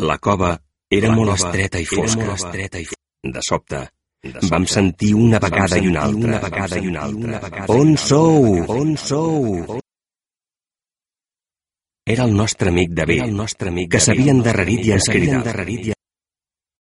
La cova era la molt cova estreta i fosca. Molt estreta i fosca. De sobte, vam sentir una vegada i una altra, una vegada i una altra. On sou? On sou? Era el nostre amic David, el nostre amic que s'havia endarrerit i ens escridat.